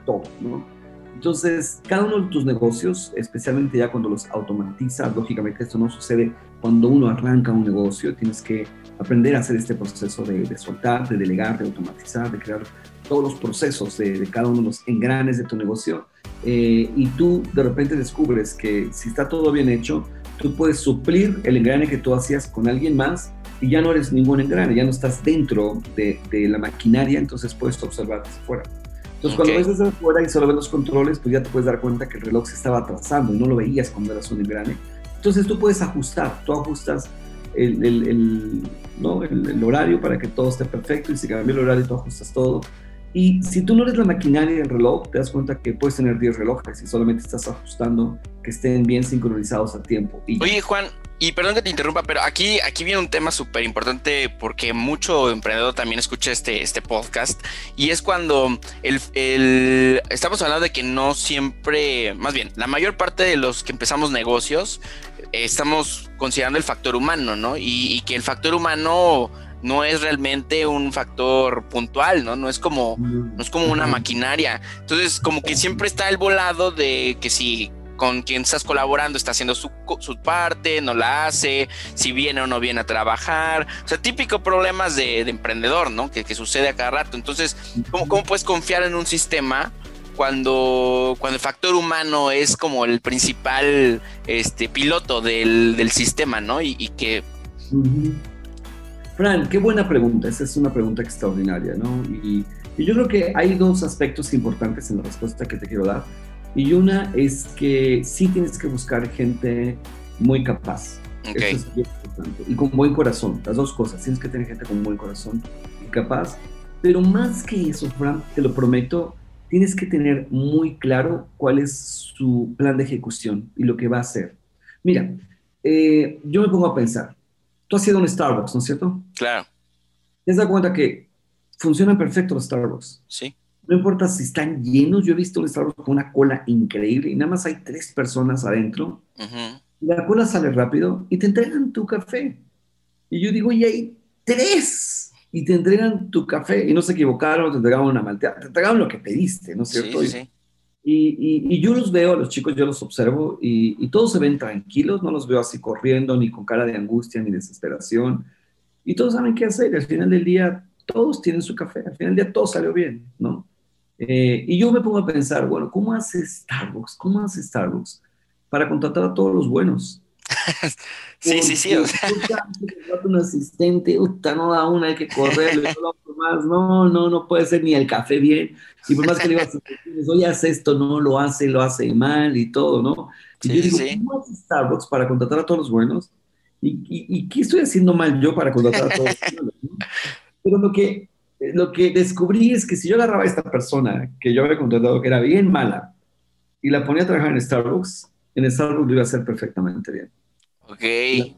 todo, ¿no? Entonces, cada uno de tus negocios, especialmente ya cuando los automatizas, lógicamente esto no sucede cuando uno arranca un negocio, tienes que aprender a hacer este proceso de, de soltar, de delegar, de automatizar, de crear todos los procesos de, de cada uno de los engranes de tu negocio. Eh, y tú de repente descubres que si está todo bien hecho, tú puedes suplir el engrane que tú hacías con alguien más y ya no eres ningún engrane, ya no estás dentro de, de la maquinaria, entonces puedes observar desde fuera. Entonces, okay. cuando ves desde afuera y solo ves los controles, pues ya te puedes dar cuenta que el reloj se estaba atrasando y no lo veías cuando eras un engrane. Entonces, tú puedes ajustar, tú ajustas el, el, el ¿no? el, horario para que todo esté perfecto y si cambia el horario, tú ajustas todo. Y si tú no eres la maquinaria del reloj, te das cuenta que puedes tener 10 relojes y solamente estás ajustando que estén bien sincronizados a tiempo. Y Oye, Juan, Y perdón que te interrumpa, pero aquí, aquí viene un tema súper importante porque mucho emprendedor también escucha este, este podcast y es cuando el, estamos hablando de que no siempre, más bien, la mayor parte de los que empezamos negocios eh, estamos considerando el factor humano, ¿no? Y, que el factor humano no es realmente un factor puntual, ¿no? No es como, no es como una maquinaria. Entonces, como que siempre está el volado de que si con quien estás colaborando está haciendo su, parte, no la hace, si viene o no viene a trabajar. O sea, típico problemas de, emprendedor, ¿no? Que, sucede a cada rato. Entonces, ¿cómo, ¿cómo, puedes confiar en un sistema cuando, cuando el factor humano es como el principal este, piloto del, sistema, ¿no? Y, que... Fran, qué buena pregunta. Esa es una pregunta extraordinaria, ¿no? Y, y yo creo que hay dos aspectos importantes en la respuesta que te quiero dar. Y una es que sí tienes que buscar gente muy capaz. Okay. Eso es importante. Y con buen corazón. Las dos cosas. Tienes que tener gente con buen corazón y capaz. Pero más que eso, Fran, te lo prometo, tienes que tener muy claro cuál es su plan de ejecución y lo que va a hacer. Mira, eh, yo me pongo a pensar. Tú has sido un Starbucks, ¿no es cierto? Claro. ¿Te dado cuenta que funcionan perfecto los Starbucks? Sí. No importa si están llenos, yo he visto un Starbucks con una cola increíble y nada más hay tres personas adentro. La cola sale rápido y te entregan tu café. Y yo digo, y hay tres. Y te entregan tu café. Y no se equivocaron, te entregaron una malteada. Te entregaron lo que pediste, ¿no es cierto? Sí, sí. Y, y, yo los veo, a los chicos, yo los observo y, y, todos se ven tranquilos, no los veo así corriendo, ni con cara de angustia, ni desesperación. Y todos saben qué hacer. Al final del día, todos tienen su café. Al final del día, todo salió bien, ¿no? Eh, y yo me pongo a pensar, bueno, ¿cómo hace Starbucks? ¿Cómo hace Starbucks para contratar a todos los buenos? [LAUGHS] sí, sí, sí. O sea. un asistente, no da una, hay que correr, no, no, no puede ser ni el café bien. Y por más que le digas, [LAUGHS] oye, haz esto, no lo hace, lo hace mal y todo, ¿no? Y sí, yo digo, sí. ¿cómo hace Starbucks para contratar a todos los buenos? ¿Y, y, y qué estoy haciendo mal yo para contratar a todos los [LAUGHS] buenos? Pero lo que lo que descubrí es que si yo agarraba a esta persona que yo había contratado, que era bien mala, y la ponía a trabajar en Starbucks, en Starbucks lo iba a hacer perfectamente bien. Ok.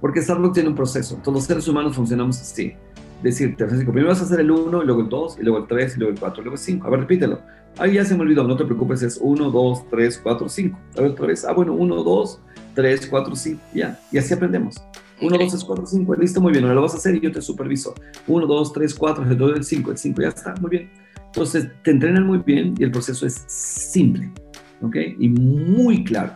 Porque Starbucks tiene un proceso. Todos los seres humanos funcionamos así. Decirte, primero vas a hacer el 1, luego el 2, y luego el 3, y luego el 4, y luego el 5. A ver, repítelo. Ahí ya se me olvidó, no te preocupes, es 1, 2, 3, 4, 5. A ver, otra vez. Ah, bueno, 1, 2, 3, 4, 5. Ya. Y así aprendemos. 1, 2, 3, 4, 5, listo, muy bien, ahora lo vas a hacer y yo te superviso. 1, 2, 3, 4, el 2, el 5, el 5, ya está, muy bien. Entonces, te entrenan muy bien y el proceso es simple, ¿ok? Y muy claro.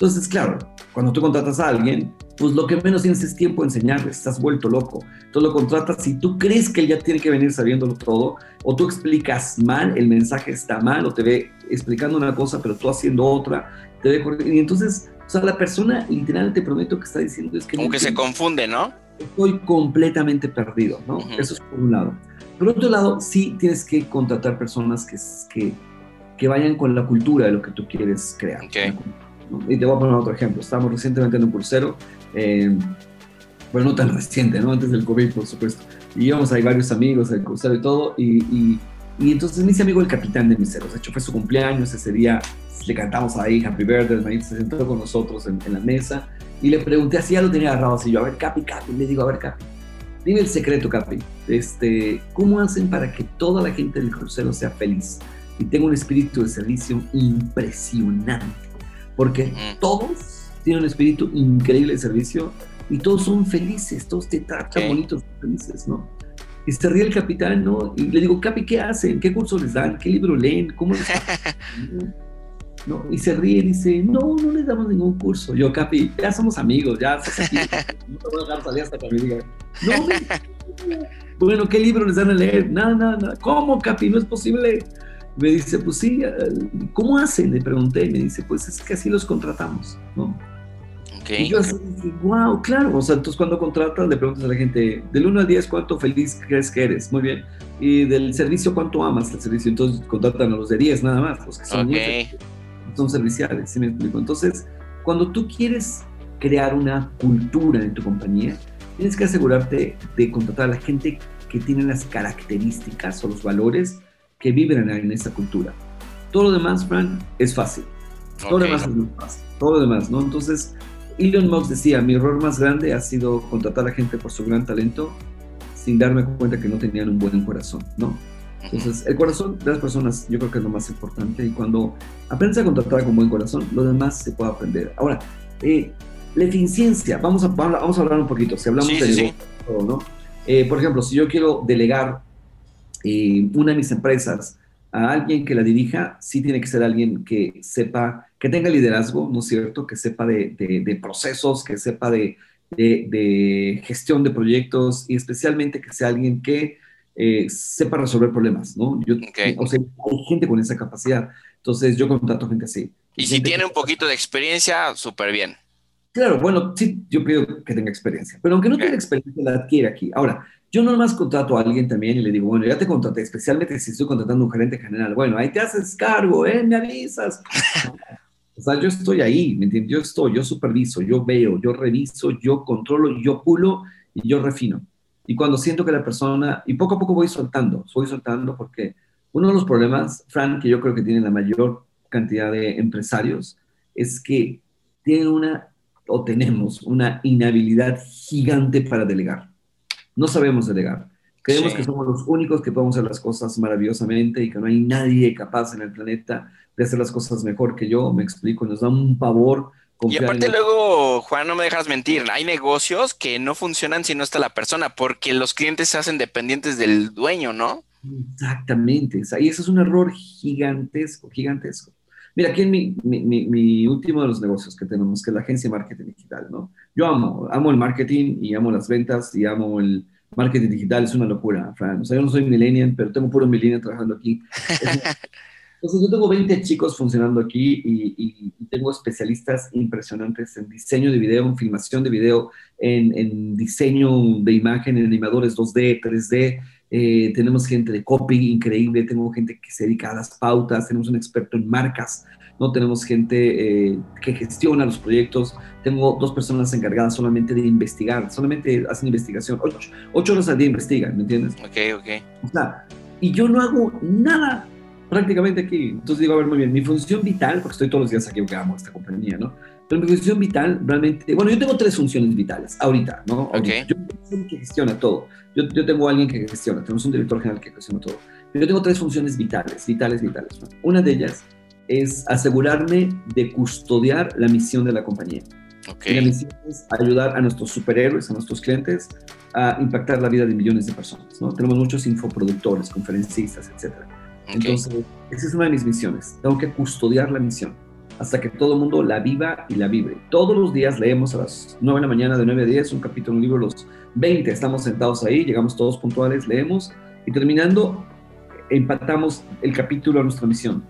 Entonces, claro, cuando tú contratas a alguien, pues lo que menos tienes es tiempo de enseñarle, estás vuelto loco. Entonces lo contratas si tú crees que él ya tiene que venir sabiéndolo todo, o tú explicas mal, el mensaje está mal, o te ve explicando una cosa, pero tú haciendo otra, te ve Y entonces o sea, la persona literal te prometo que está diciendo es que... Como que se confunde, ¿no? Estoy completamente perdido, ¿no? Uh -huh. Eso es por un lado. Por otro lado, sí tienes que contratar personas que, que, que vayan con la cultura de lo que tú quieres crear. Okay. ¿no? Y te voy a poner otro ejemplo. Estábamos recientemente en un crucero, eh, bueno, no tan reciente, ¿no? Antes del COVID, por supuesto. Y íbamos ahí varios amigos al crucero y todo, y, y, entonces me amigo el capitán de miseros. De hecho, fue su cumpleaños ese día le cantamos ahí Happy Birthday, se sentó con nosotros en, en, la mesa y le pregunté así, ya lo tenía agarrado así, yo, a ver, Capi, Capi, le digo, a ver, Capi, dime el secreto, Capi, este, ¿cómo hacen para que toda la gente del crucero sea feliz y tenga un espíritu de servicio impresionante? Porque todos tienen un espíritu increíble de servicio y todos son felices, todos te tratan okay. bonitos, felices, ¿no? Y se ríe el capitán, ¿no? Y le digo, Capi, ¿qué hacen? ¿Qué curso les dan? ¿Qué libro leen? ¿Cómo les [LAUGHS] ¿no? Y se ríe y dice, no, no les damos ningún curso. Yo, Capi, ya somos amigos, ya aquí, [LAUGHS] no te voy a dejar salir hasta que me diga, no, me... [LAUGHS] bueno, ¿qué libro les dan a leer? Nada, nada, nada. ¿Cómo, Capi? No es posible. Me dice, pues sí, ¿cómo hacen? Le pregunté y me dice, pues es que así los contratamos, ¿no? Okay. Y yo así dije, wow, claro. O sea, entonces cuando contratas le preguntas a la gente, del 1 al 10, ¿cuánto feliz crees que eres? Muy bien. Y del servicio, ¿cuánto amas el servicio? Entonces contratan a los de 10 nada más, los que son okay. son serviciales, ¿sí me explico? Entonces, cuando tú quieres crear una cultura en tu compañía, tienes que asegurarte de contratar a la gente que tiene las características o los valores que vibran en esa cultura. Todo lo demás, Fran, es fácil. Todo okay. lo demás es muy fácil. Todo lo demás, ¿no? Entonces, Elon Musk decía, mi error más grande ha sido contratar a gente por su gran talento sin darme cuenta que no tenían un buen corazón, ¿no? Entonces, el corazón de las personas yo creo que es lo más importante y cuando aprendes a contratar con buen corazón, lo demás se puede aprender. Ahora, eh, la eficiencia, vamos a, vamos a hablar un poquito, si hablamos de ¿no? Eh, por ejemplo, si yo quiero delegar eh, una de mis empresas a alguien que la dirija, sí tiene que ser alguien que sepa, que tenga liderazgo, ¿no es cierto? Que sepa de, de, procesos, que sepa de, de, gestión de proyectos y especialmente que sea alguien que eh, sepa resolver problemas, ¿no? Yo, O sea, hay gente con esa capacidad. Entonces, yo contrato gente así. Y si tiene un poquito de experiencia, súper bien. Claro, bueno, sí, yo pido que tenga experiencia, pero aunque no tenga experiencia, la adquiere aquí. Ahora, yo nomás contrato a alguien también y le digo, bueno, ya te contraté, especialmente si estoy contratando a un gerente general. Bueno, ahí te haces cargo, ¿eh? Me avisas. [LAUGHS] o sea, yo estoy ahí, ¿me entiendes? Yo estoy, yo superviso, yo veo, yo reviso, yo controlo, yo pulo y yo refino. Y cuando siento que la persona, y poco a poco voy soltando, voy soltando porque uno de los problemas, Fran, que yo creo que tiene la mayor cantidad de empresarios, es que tienen una o tenemos una inhabilidad gigante para delegar. No sabemos delegar. Creemos que somos los únicos que podemos hacer las cosas maravillosamente y que no hay nadie capaz en el planeta de hacer las cosas mejor que yo. Me explico, nos da un pavor. Y aparte luego, Juan, no me dejas mentir, hay negocios que no funcionan si no está la persona, porque los clientes se hacen dependientes del dueño, ¿no? Exactamente, y eso es un error gigantesco, gigantesco. Mira, aquí en mi, mi, mi, último de los negocios que tenemos, que es la agencia de marketing digital, ¿no? Yo amo, amo el marketing y amo las ventas y amo el marketing digital, es una locura, Fran. O sea, yo no soy millennial, pero tengo puro millennial trabajando aquí. [LAUGHS] Entonces, yo tengo 20 chicos funcionando aquí y, y, tengo especialistas impresionantes en diseño de video, en filmación de video, en, en diseño de imagen, en animadores 2D, 3D, eh, tenemos gente de copy increíble, tenemos gente que se dedica a las pautas, tenemos un experto en marcas, ¿no? Tenemos gente eh, que gestiona los proyectos, tengo dos personas encargadas solamente de investigar, solamente hacen investigación, ocho, horas al día investigan, ¿me entiendes? Ok, ok. O sea, y yo no hago nada prácticamente aquí. Entonces digo, a ver, muy bien, mi función vital, porque estoy todos los días aquí, porque amo esta compañía, ¿no? Pero mi función vital realmente, bueno, yo tengo tres funciones vitales ahorita, ¿no? Okay. Yo tengo que gestiona todo. Yo, yo, tengo a alguien que gestiona, tenemos un director general que gestiona todo. Yo tengo tres funciones vitales, vitales, vitales. Una de ellas es asegurarme de custodiar la misión de la compañía. Okay. la misión es ayudar a nuestros superhéroes, a nuestros clientes, a impactar la vida de millones de personas. ¿no? Tenemos muchos infoproductores, conferencistas, etc. Entonces, esa es una de mis misiones. Tengo que custodiar la misión hasta que todo el mundo la viva y la vibre. Todos los días leemos a las 9 de la mañana, de 9 a 10, un capítulo, un libro, los 20, estamos sentados ahí, llegamos todos puntuales, leemos y terminando, empatamos el capítulo a nuestra misión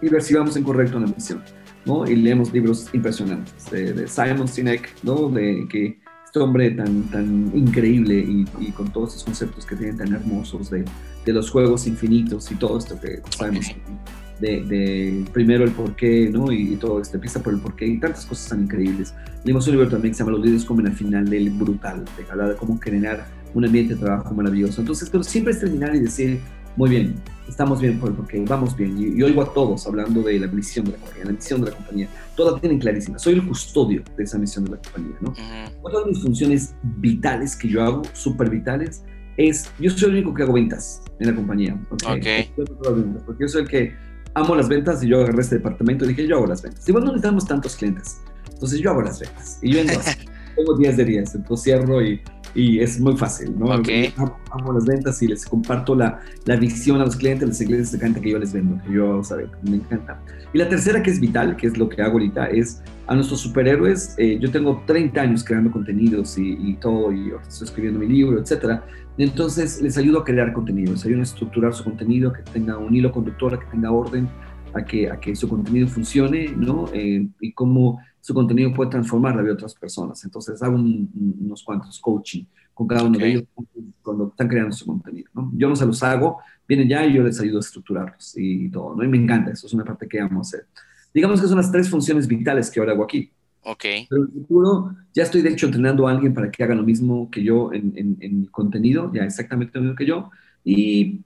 y recibamos en correcto la misión. ¿no? Y leemos libros impresionantes de, Simon Sinek, ¿no? de que este hombre tan, tan increíble y, con todos esos conceptos que tienen tan hermosos de, de los juegos infinitos y todo esto que sabemos de, primero el porqué, ¿no? Y, todo, este, empieza por el porqué y tantas cosas tan increíbles. Leímos un libro también que se llama Los líderes comen al final del brutal, de hablar de cómo generar un ambiente de trabajo maravilloso. Entonces, pero siempre es terminar y decir, muy bien, estamos bien por el porqué, vamos bien. Y, oigo a todos hablando de la misión de la compañía, la misión de la compañía. Todas tienen clarísima. Soy el custodio de esa misión de la compañía, ¿no? Otra de mis funciones vitales que yo hago, súper vitales, es, yo soy el único que hago ventas en la compañía. Okay. Porque yo soy el que amo las ventas y yo agarré este departamento y dije, yo hago las ventas. Igual no necesitamos tantos clientes, entonces yo hago las ventas. Y yo entonces, [LAUGHS] tengo 10 de 10, entonces cierro y, y es muy fácil, ¿no? Okay. Amo, las ventas y les comparto la, la visión a los clientes, los clientes les encanta que yo les vendo, que yo, ¿sabes? Me encanta. Y la tercera que es vital, que es lo que hago ahorita, es a nuestros superhéroes. Eh, yo tengo 30 años creando contenidos y, y todo, y estoy escribiendo mi libro, etcétera. Entonces les ayudo a crear contenido, les ayudo a estructurar su contenido, que tenga un hilo conductor, que tenga orden, a que, a que su contenido funcione, ¿no? Eh, y cómo su contenido puede transformar la vida de otras personas. Entonces hago unos cuantos coaching con cada uno de ellos cuando están creando su contenido, ¿no? Yo no se los hago, vienen ya y yo les ayudo a estructurarlos y, todo, ¿no? Y me encanta, eso es una parte que amo hacer. Digamos que son las tres funciones vitales que ahora hago aquí. Ok. Pero en el futuro ya estoy de hecho entrenando a alguien para que haga lo mismo que yo en, en, en contenido, ya exactamente lo mismo que yo. Y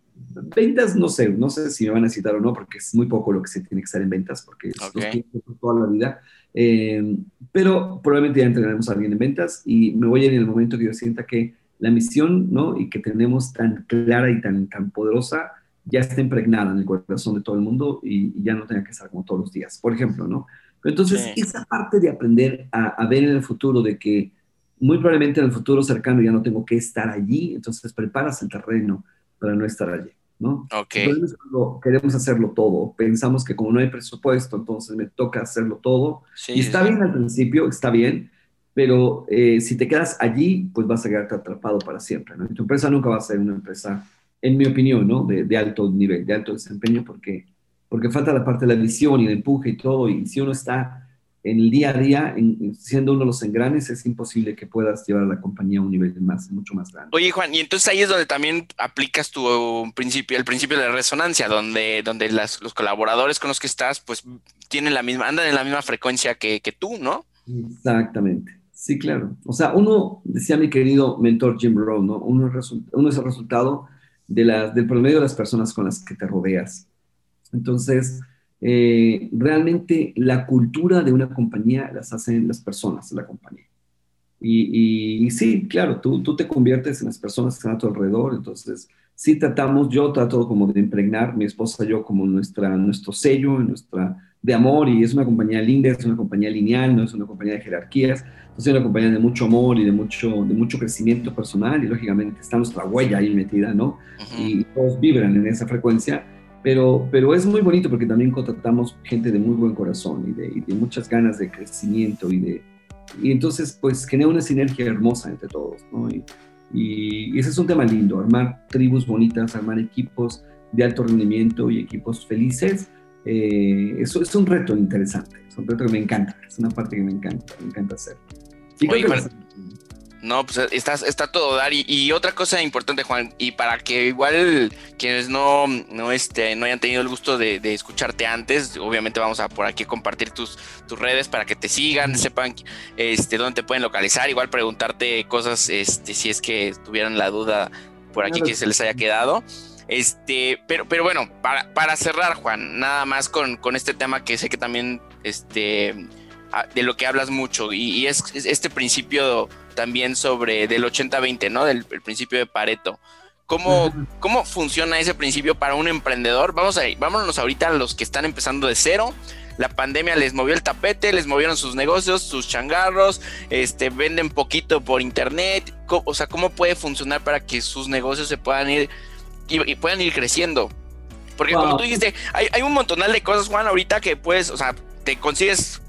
ventas, no sé, no sé si me van a citar o no, porque es muy poco lo que se tiene que estar en ventas, porque es toda la vida. Eh, pero probablemente ya entrenaremos a alguien en ventas y me voy a ir en el momento que yo sienta que la misión, ¿no? Y que tenemos tan clara y tan, tan poderosa, ya está impregnada en el corazón de todo el mundo y, ya no tenga que estar como todos los días, por ejemplo, ¿no? Entonces, esa parte de aprender a, a, ver en el futuro de que muy probablemente en el futuro cercano ya no tengo que estar allí, entonces preparas el terreno para no estar allí, ¿no? Ok. Entonces, queremos hacerlo todo, pensamos que como no hay presupuesto, entonces me toca hacerlo todo. Sí, y está sí. bien al principio, está bien, pero eh, si te quedas allí, pues vas a quedarte atrapado para siempre, ¿no? Y tu empresa nunca va a ser una empresa, en mi opinión, ¿no? De, de alto nivel, de alto desempeño, porque, porque falta la parte de la visión y el empuje y todo, y si uno está en el día a día, en, siendo uno de los engranes, es imposible que puedas llevar a la compañía a un nivel más, mucho más grande. Oye, Juan, y entonces ahí es donde también aplicas tu principio, el principio de resonancia, donde, donde las, los colaboradores con los que estás, pues tienen la misma, andan en la misma frecuencia que, que tú, ¿no? Exactamente. Sí, claro. O sea, uno, decía mi querido mentor Jim Rohn, ¿no? Uno, uno es el resultado de la, del promedio de las personas con las que te rodeas. Entonces, eh, realmente la cultura de una compañía las hacen las personas de la compañía. Y, y, y, sí, claro, tú, tú te conviertes en las personas que están a tu alrededor, entonces sí tratamos, yo trato como de impregnar, mi esposa y yo como nuestra, nuestro sello, nuestra, de amor, y es una compañía linda, es una compañía lineal, no es una compañía de jerarquías, es una compañía de mucho amor y de mucho, de mucho crecimiento personal, y lógicamente está nuestra huella ahí metida, ¿no? Uh -huh. Y todos vibran en esa frecuencia, pero, pero es muy bonito porque también contratamos gente de muy buen corazón y de, y de muchas ganas de crecimiento y de... Y entonces, pues, genera una sinergia hermosa entre todos, ¿no? Y, y, ese es un tema lindo, armar tribus bonitas, armar equipos de alto rendimiento y equipos felices, eh, eso es un reto interesante, es un reto que me encanta, es una parte que me encanta, me encanta hacer. Oye, bueno, no, pues está, está todo dar. Y, y, otra cosa importante, Juan, y para que igual quienes no, no, este, no hayan tenido el gusto de, de escucharte antes, obviamente vamos a por aquí compartir tus, tus redes para que te sigan, sepan este, dónde te pueden localizar, igual preguntarte cosas, este, si es que tuvieran la duda por aquí que se les haya quedado. Este, pero, pero bueno, para, para cerrar, Juan, nada más con, con, este tema que sé que también este, de lo que hablas mucho, y, y es, es, este principio también sobre del 80-20, ¿no? Del el principio de Pareto. ¿Cómo. ¿Cómo funciona ese principio para un emprendedor? Vamos a, vámonos ahorita a los que están empezando de cero. La pandemia les movió el tapete, les movieron sus negocios, sus changarros, este, venden poquito por internet. O sea, ¿cómo puede funcionar para que sus negocios se puedan ir y, y puedan ir creciendo? Porque wow. como tú dijiste, hay, hay un montonal de cosas, Juan, ahorita que puedes, o sea, te consigues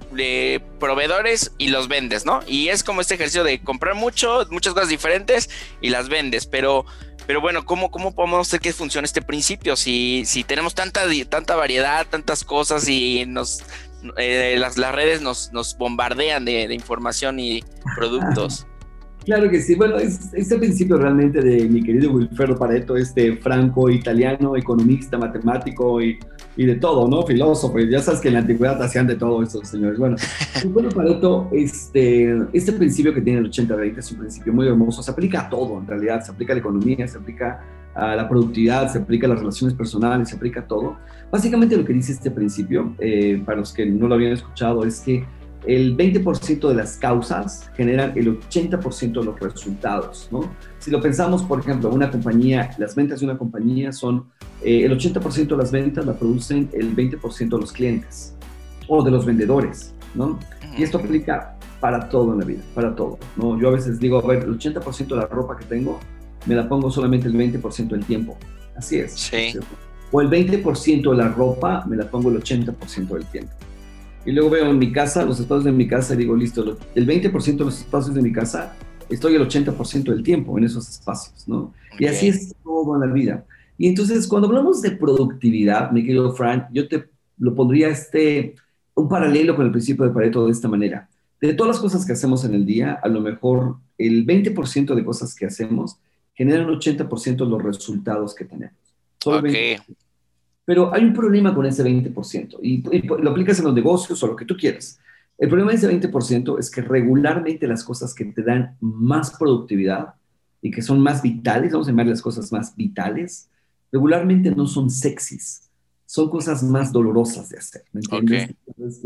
proveedores y los vendes, ¿no? Y es como este ejercicio de comprar mucho, muchas cosas diferentes y las vendes, pero, pero bueno, ¿cómo, cómo podemos hacer que funcione este principio? Si, si tenemos tanta, tanta variedad, tantas cosas y nos, eh, las, las redes nos, nos bombardean de, de información y productos. Claro que sí. Bueno, es, este principio realmente de mi querido Wilfredo Pareto, este franco italiano, economista, matemático y, y, de todo, ¿no? Filósofo. Ya sabes que en la antigüedad hacían de todo estos señores. Bueno, [LAUGHS] bueno Pareto, este, este principio que tiene el 80-20 es un principio muy hermoso. Se aplica a todo, en realidad. Se aplica a la economía, se aplica a la productividad, se aplica a las relaciones personales, se aplica a todo. Básicamente lo que dice este principio, eh, para los que no lo habían escuchado, es que el 20% de las causas generan el 80% de los resultados, ¿no? Si lo pensamos, por ejemplo, una compañía, las ventas de una compañía son, eh, el 80% de las ventas la producen el 20% de los clientes o de los vendedores, ¿no? Y esto aplica para todo en la vida, para todo, ¿no? Yo a veces digo, a ver, el 80% de la ropa que tengo me la pongo solamente el 20% del tiempo. Así es. Sí. O el 20% de la ropa me la pongo el 80% del tiempo. Y luego veo en mi casa, los espacios de mi casa, y digo, listo, el 20% de los espacios de mi casa, estoy el 80% del tiempo en esos espacios, ¿no? Okay. Y así es todo en la vida. Y entonces, cuando hablamos de productividad, mi querido Frank, yo te lo pondría este, un paralelo con el principio de Pareto de esta manera. De todas las cosas que hacemos en el día, a lo mejor el 20% de cosas que hacemos generan 80% de los resultados que tenemos. Solo okay. Pero hay un problema con ese 20% y, y, lo aplicas en los negocios o lo que tú quieras. El problema de ese 20% es que regularmente las cosas que te dan más productividad y que son más vitales, vamos a llamar las cosas más vitales, regularmente no son sexys, son cosas más dolorosas de hacer, ¿me entiendes?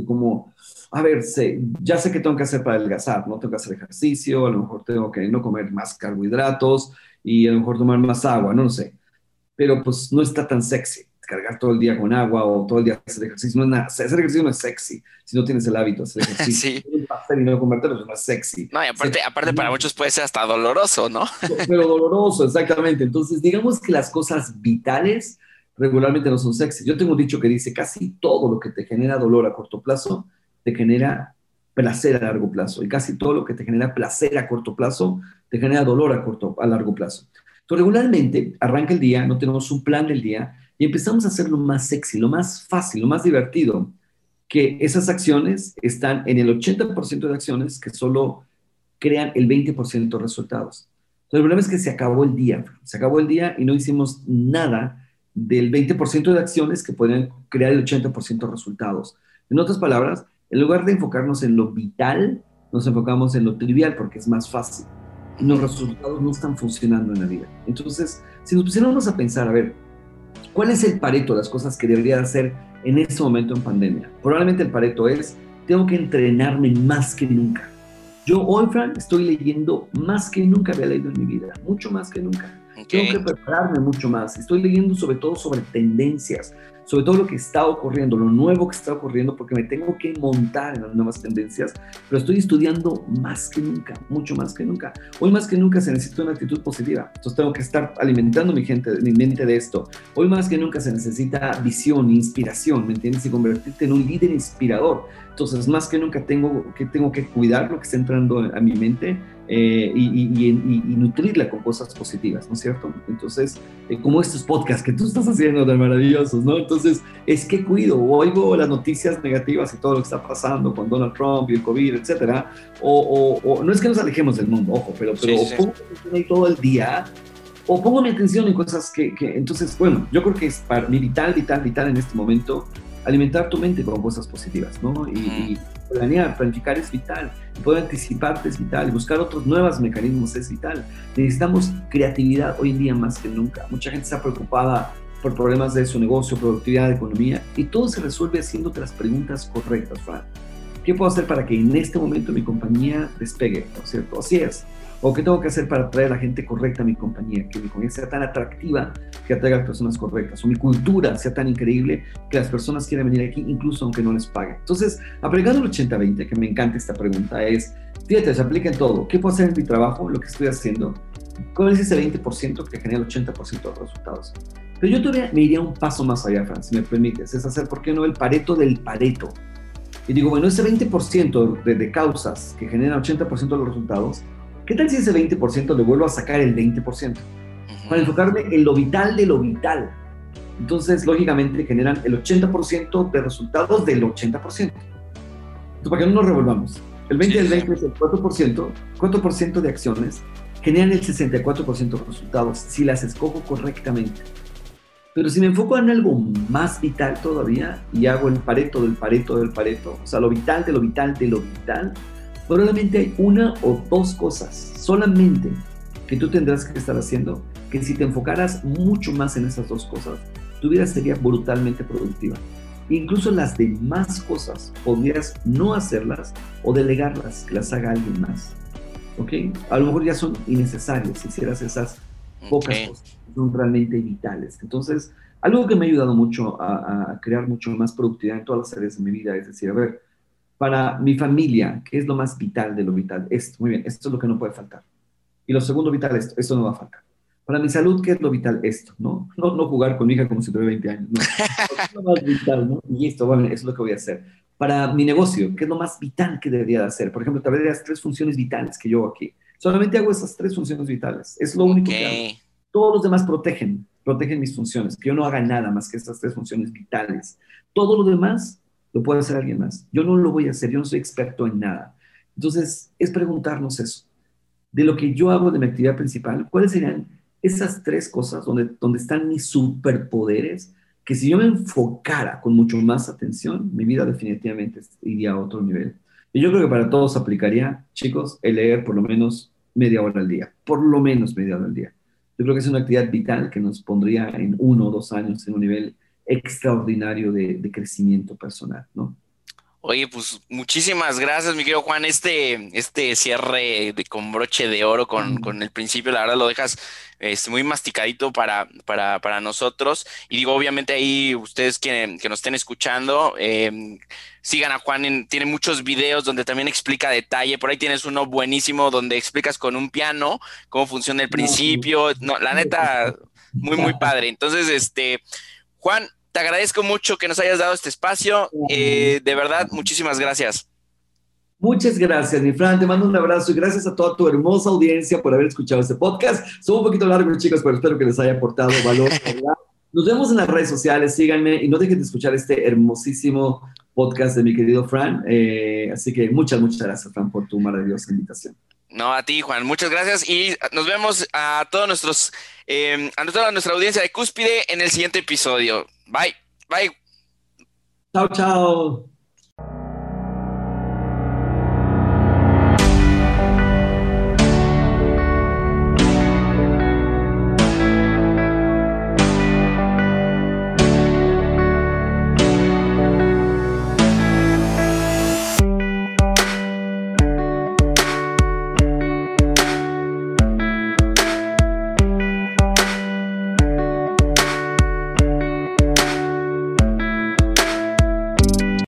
Como, a ver, sé, ya sé que tengo que hacer para adelgazar, ¿no? Tengo que hacer ejercicio, a lo mejor tengo que no comer más carbohidratos y a lo mejor tomar más agua, no lo sé. Pero pues no está tan sexy cargar todo el día con agua o todo el día hacer ejercicio. No es nada, hacer ejercicio no es sexy si no tienes el hábito de hacer [LAUGHS] ejercicio. sí. y no convertirlo no es sexy. No, y aparte, aparte para muchos puede ser hasta doloroso, ¿no? [LAUGHS] Pero doloroso, exactamente. Entonces, digamos que las cosas vitales regularmente no son sexy. Yo tengo un dicho que dice, casi todo lo que te genera dolor a corto plazo, te genera placer a largo plazo. Y casi todo lo que te genera placer a corto plazo, te genera dolor a, corto, a largo plazo. Entonces, regularmente arranca el día, no tenemos un plan del día, y empezamos a hacerlo más sexy, lo más fácil, lo más divertido, que esas acciones están en el 80% de acciones que solo crean el 20% de resultados. Entonces, el problema es que se acabó el día, se acabó el día y no hicimos nada del 20% de acciones que pueden crear el 80% de resultados. En otras palabras, en lugar de enfocarnos en lo vital, nos enfocamos en lo trivial porque es más fácil. Los resultados no están funcionando en la vida. Entonces, si nos pusiéramos a pensar, a ver, ¿Cuál es el pareto de las cosas que debería hacer en este momento en pandemia? Probablemente el pareto es, tengo que entrenarme más que nunca. Yo hoy, Fran, estoy leyendo más que nunca había leído en mi vida, mucho más que nunca. Tengo que prepararme mucho más. Estoy leyendo sobre todo sobre tendencias, sobre todo lo que está ocurriendo, lo nuevo que está ocurriendo, porque me tengo que montar en las nuevas tendencias, pero estoy estudiando más que nunca, mucho más que nunca. Hoy más que nunca se necesita una actitud positiva, entonces tengo que estar alimentando mi, gente, mi mente de esto. Hoy más que nunca se necesita visión, inspiración, ¿me entiendes? Y convertirte en un líder inspirador. Entonces, más que nunca tengo que, tengo que cuidar lo que está entrando a mi mente eh, y, nutrirla con cosas positivas, ¿no es cierto? Entonces, eh, como estos podcasts que tú estás haciendo de maravillosos, ¿no? Entonces, es que cuido, oigo las noticias negativas y todo lo que está pasando con Donald Trump y el COVID, etcétera, o, o, no es que nos alejemos del mundo, ojo, pero, pero pongo mi ahí todo el día, o pongo mi atención en cosas que, que, entonces, bueno, yo creo que es para mi vital, vital, vital en este momento alimentar tu mente con cosas positivas, ¿no? Y, planear, planificar es vital, poder anticiparte es vital, buscar otros nuevos mecanismos es vital. Necesitamos creatividad hoy en día más que nunca. Mucha gente está preocupada por problemas de su negocio, productividad, economía, y todo se resuelve haciéndote las preguntas correctas, Fran. ¿Qué puedo hacer para que en este momento mi compañía despegue? ¿No es cierto? Así es. ¿O qué tengo que hacer para atraer a la gente correcta a mi compañía? Que mi compañía sea tan atractiva que atraiga a las personas correctas. O mi cultura sea tan increíble que las personas quieran venir aquí incluso aunque no les pague. Entonces, aplicando el 80-20, que me encanta esta pregunta, es, fíjate, se aplica en todo. ¿Qué puedo hacer en mi trabajo? Lo que estoy haciendo. ¿Cuál es ese 20% que genera el 80% de los resultados? Pero yo todavía me iría un paso más allá, Fran, si me permites. Es hacer, ¿por qué no el pareto del pareto? Y digo, bueno, ese 20% de, de causas que generan 80% de los resultados, ¿Qué tal si ese 20% le vuelvo a sacar el 20%? Para enfocarme en lo vital de lo vital. Entonces, lógicamente, generan el 80% de resultados del 80%. Entonces, para que no nos revolvamos. El 20 del 20 es el 4%, 4% de acciones generan el 64% de resultados si las escojo correctamente. Pero si me enfoco en algo más vital todavía y hago el pareto del pareto del pareto, o sea, lo vital de lo vital de lo vital, Probablemente hay una o dos cosas solamente que tú tendrás que estar haciendo, que si te enfocaras mucho más en esas dos cosas, tu vida sería brutalmente productiva. Incluso las demás cosas podrías no hacerlas o delegarlas, que las haga alguien más. ¿Ok? A lo mejor ya son innecesarias si hicieras esas pocas cosas, son realmente vitales. Entonces, algo que me ha ayudado mucho a, a crear mucho más productividad en todas las áreas de mi vida es decir, a ver, para mi familia, ¿qué es lo más vital de lo vital? Esto, muy bien, esto es lo que no puede faltar. Y lo segundo vital, esto, esto no va a faltar. Para mi salud, ¿qué es lo vital? Esto, ¿no? No, no jugar con mi hija como si tuviera 20 años, no. es [LAUGHS] lo más vital, ¿no? Y esto, bueno, eso es lo que voy a hacer. Para mi negocio, ¿qué es lo más vital que debería de hacer? Por ejemplo, tal vez las tres funciones vitales que yo hago aquí. Solamente hago esas tres funciones vitales. Es lo único que hago. Todos los demás protegen, protegen mis funciones. Que yo no haga nada más que estas tres funciones vitales. Todo lo demás lo puede hacer alguien más. Yo no lo voy a hacer, yo no soy experto en nada. Entonces, es preguntarnos eso. De lo que yo hago de mi actividad principal, ¿cuáles serían esas tres cosas donde, donde están mis superpoderes? Que si yo me enfocara con mucho más atención, mi vida definitivamente iría a otro nivel. Y yo creo que para todos aplicaría, chicos, el leer por lo menos media hora al día, por lo menos media hora al día. yo creo que es una actividad vital que nos pondría en uno o dos años en un nivel extraordinario de, de crecimiento personal, ¿no? Oye, pues muchísimas gracias, mi querido Juan. Este, este cierre de, con broche de oro con, con, el principio, la verdad lo dejas este, muy masticadito para, para, para, nosotros. Y digo, obviamente ahí ustedes que, que nos estén escuchando, eh, sigan a Juan, tiene muchos videos donde también explica detalle. Por ahí tienes uno buenísimo donde explicas con un piano cómo funciona el principio. No, la neta, muy, muy [LAUGHS] padre. Entonces, este, Juan, te agradezco mucho que nos hayas dado este espacio. Eh, de verdad, muchísimas gracias. Muchas gracias, mi Fran. Te mando un abrazo y gracias a toda tu hermosa audiencia por haber escuchado este podcast. Son un poquito largos, chicos, pero espero que les haya aportado valor. [LAUGHS] Nos vemos en las redes sociales, síganme y no dejen de escuchar este hermosísimo podcast de mi querido Fran. Eh, así que muchas, muchas gracias, Fran, por tu maravillosa invitación. No, a ti, Juan, muchas gracias y nos vemos a todos nuestros, eh, a toda nuestra audiencia de Cúspide en el siguiente episodio. Bye, bye. Chao, chao.